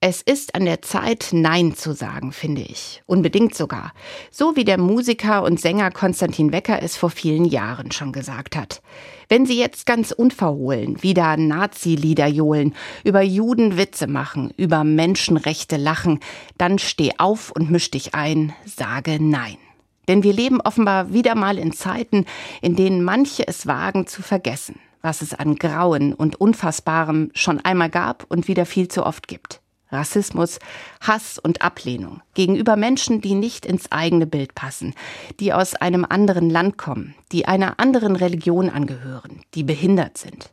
Es ist an der Zeit, Nein zu sagen, finde ich. Unbedingt sogar. So wie der Musiker und Sänger Konstantin Wecker es vor vielen Jahren schon gesagt hat. Wenn Sie jetzt ganz unverhohlen wieder Nazi-Lieder johlen, über Juden Witze machen, über Menschenrechte lachen, dann steh auf und misch dich ein, sage Nein. Denn wir leben offenbar wieder mal in Zeiten, in denen manche es wagen zu vergessen, was es an Grauen und Unfassbarem schon einmal gab und wieder viel zu oft gibt. Rassismus, Hass und Ablehnung gegenüber Menschen, die nicht ins eigene Bild passen, die aus einem anderen Land kommen, die einer anderen Religion angehören, die behindert sind.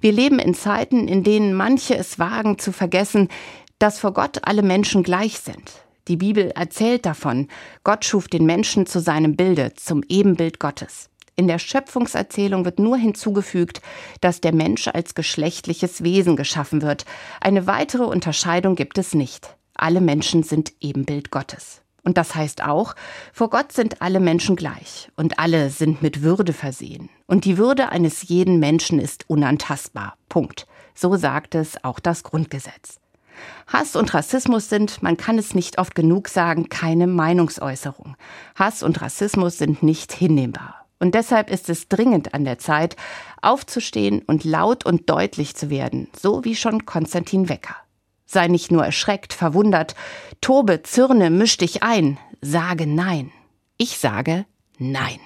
Wir leben in Zeiten, in denen manche es wagen zu vergessen, dass vor Gott alle Menschen gleich sind. Die Bibel erzählt davon, Gott schuf den Menschen zu seinem Bilde, zum Ebenbild Gottes. In der Schöpfungserzählung wird nur hinzugefügt, dass der Mensch als geschlechtliches Wesen geschaffen wird. Eine weitere Unterscheidung gibt es nicht. Alle Menschen sind Ebenbild Gottes. Und das heißt auch, vor Gott sind alle Menschen gleich und alle sind mit Würde versehen. Und die Würde eines jeden Menschen ist unantastbar. Punkt. So sagt es auch das Grundgesetz. Hass und Rassismus sind, man kann es nicht oft genug sagen, keine Meinungsäußerung. Hass und Rassismus sind nicht hinnehmbar. Und deshalb ist es dringend an der Zeit, aufzustehen und laut und deutlich zu werden, so wie schon Konstantin Wecker. Sei nicht nur erschreckt, verwundert, tobe, zürne, misch dich ein, sage Nein. Ich sage Nein.